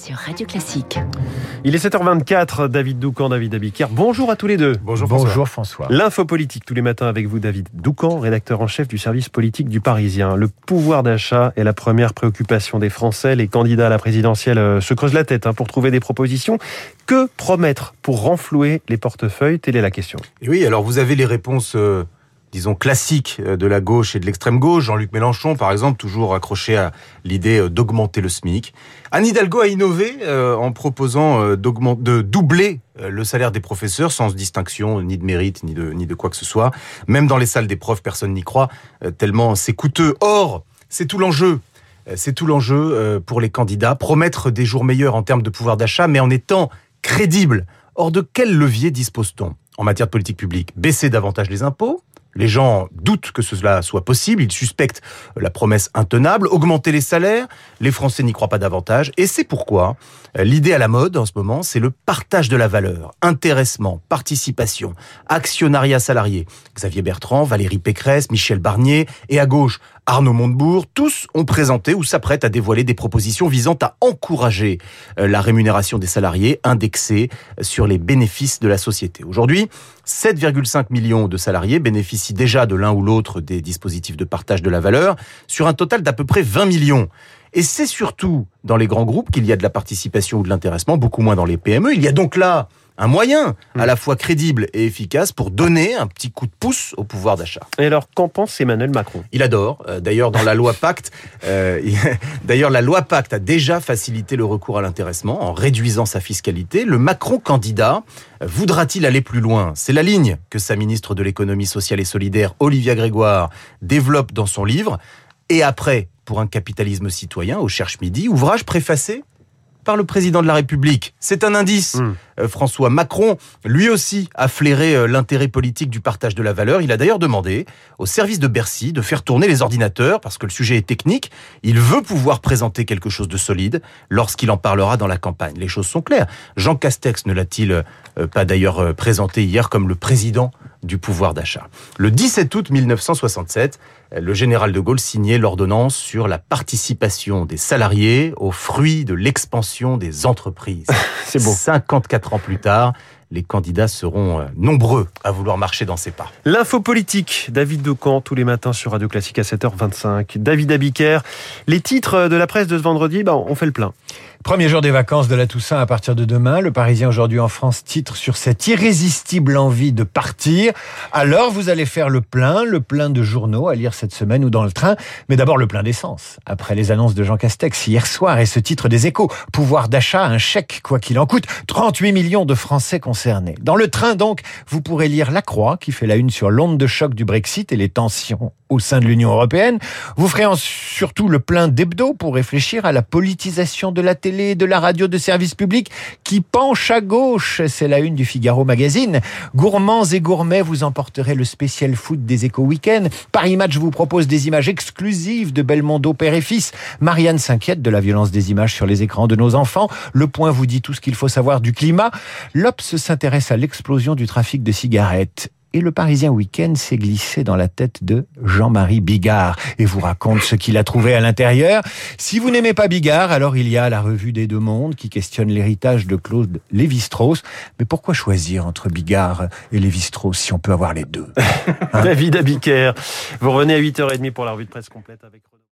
sur Radio Classique. Il est 7h24, David Doucan, David Abiker. Bonjour à tous les deux. Bonjour François. Bonjour François. L'info politique tous les matins avec vous, David Doucan, rédacteur en chef du service politique du Parisien. Le pouvoir d'achat est la première préoccupation des Français. Les candidats à la présidentielle euh, se creusent la tête hein, pour trouver des propositions. Que promettre pour renflouer les portefeuilles? Telle est la question. Et oui, alors vous avez les réponses. Euh, disons, classique euh, de la gauche et de l'extrême gauche. Jean-Luc Mélenchon, par exemple, toujours accroché à l'idée euh, d'augmenter le SMIC. Anne Hidalgo a innové euh, en proposant de doubler le salaire des professeurs sans distinction ni de mérite ni de, ni de quoi que ce soit. Même dans les salles des profs, personne n'y croit, tellement c'est coûteux. Or, c'est tout l'enjeu. C'est tout l'enjeu pour les candidats, promettre des jours meilleurs en termes de pouvoir d'achat, mais en étant crédible. Or, de quel levier dispose-t-on? En matière de politique publique Baisser davantage les impôts les gens doutent que cela soit possible, ils suspectent la promesse intenable, augmenter les salaires, les Français n'y croient pas davantage, et c'est pourquoi euh, l'idée à la mode en ce moment, c'est le partage de la valeur, intéressement, participation, actionnariat salarié. Xavier Bertrand, Valérie Pécresse, Michel Barnier, et à gauche, Arnaud Montebourg, tous ont présenté ou s'apprêtent à dévoiler des propositions visant à encourager euh, la rémunération des salariés indexée sur les bénéfices de la société. Aujourd'hui, 7,5 millions de salariés bénéficient déjà de l'un ou l'autre des dispositifs de partage de la valeur, sur un total d'à peu près 20 millions. Et c'est surtout dans les grands groupes qu'il y a de la participation ou de l'intéressement, beaucoup moins dans les PME. Il y a donc là un moyen à la fois crédible et efficace pour donner un petit coup de pouce au pouvoir d'achat. Et alors, qu'en pense Emmanuel Macron? Il adore. Euh, d'ailleurs, dans la loi Pacte, euh, d'ailleurs, la loi Pacte a déjà facilité le recours à l'intéressement en réduisant sa fiscalité. Le Macron candidat voudra-t-il aller plus loin? C'est la ligne que sa ministre de l'économie sociale et solidaire, Olivia Grégoire, développe dans son livre. Et après, pour un capitalisme citoyen, au Cherche Midi, ouvrage préfacé par le président de la République. C'est un indice. Hmm. Euh, François Macron, lui aussi, a flairé euh, l'intérêt politique du partage de la valeur. Il a d'ailleurs demandé au service de Bercy de faire tourner les ordinateurs parce que le sujet est technique. Il veut pouvoir présenter quelque chose de solide lorsqu'il en parlera dans la campagne. Les choses sont claires. Jean Castex ne l'a-t-il euh, pas d'ailleurs présenté hier comme le président du pouvoir d'achat. Le 17 août 1967, le général de Gaulle signait l'ordonnance sur la participation des salariés aux fruits de l'expansion des entreprises. C'est beau. 54 ans plus tard, les candidats seront euh, nombreux à vouloir marcher dans ces pas. L'info politique, David Decamp, tous les matins sur Radio Classique à 7h25. David Abiker, les titres de la presse de ce vendredi, ben, on fait le plein. Premier jour des vacances de la Toussaint à partir de demain. Le Parisien aujourd'hui en France titre sur cette irrésistible envie de partir. Alors vous allez faire le plein, le plein de journaux à lire cette semaine ou dans le train. Mais d'abord le plein d'essence. Après les annonces de Jean Castex hier soir et ce titre des échos. Pouvoir d'achat, un chèque quoi qu'il en coûte. 38 millions de Français concernés. Dans le train donc, vous pourrez lire La Croix qui fait la une sur l'onde de choc du Brexit et les tensions au sein de l'Union européenne. Vous ferez surtout le plein d'hebdo pour réfléchir à la politisation de la télé, de la radio de service public qui penche à gauche. C'est la une du Figaro Magazine. Gourmands et gourmets, vous emporterez le spécial foot des éco week-ends. Paris Match vous propose des images exclusives de Belmondo père et fils. Marianne s'inquiète de la violence des images sur les écrans de nos enfants. Le Point vous dit tout ce qu'il faut savoir du climat. L'Obs s'intéresse à l'explosion du trafic de cigarettes et le Parisien Week-end s'est glissé dans la tête de Jean-Marie Bigard. Et vous raconte ce qu'il a trouvé à l'intérieur. Si vous n'aimez pas Bigard, alors il y a la revue des deux mondes qui questionne l'héritage de Claude Lévi-Strauss. Mais pourquoi choisir entre Bigard et Lévi-Strauss si on peut avoir les deux? David Abiker, vous revenez à 8h30 pour la revue de presse complète avec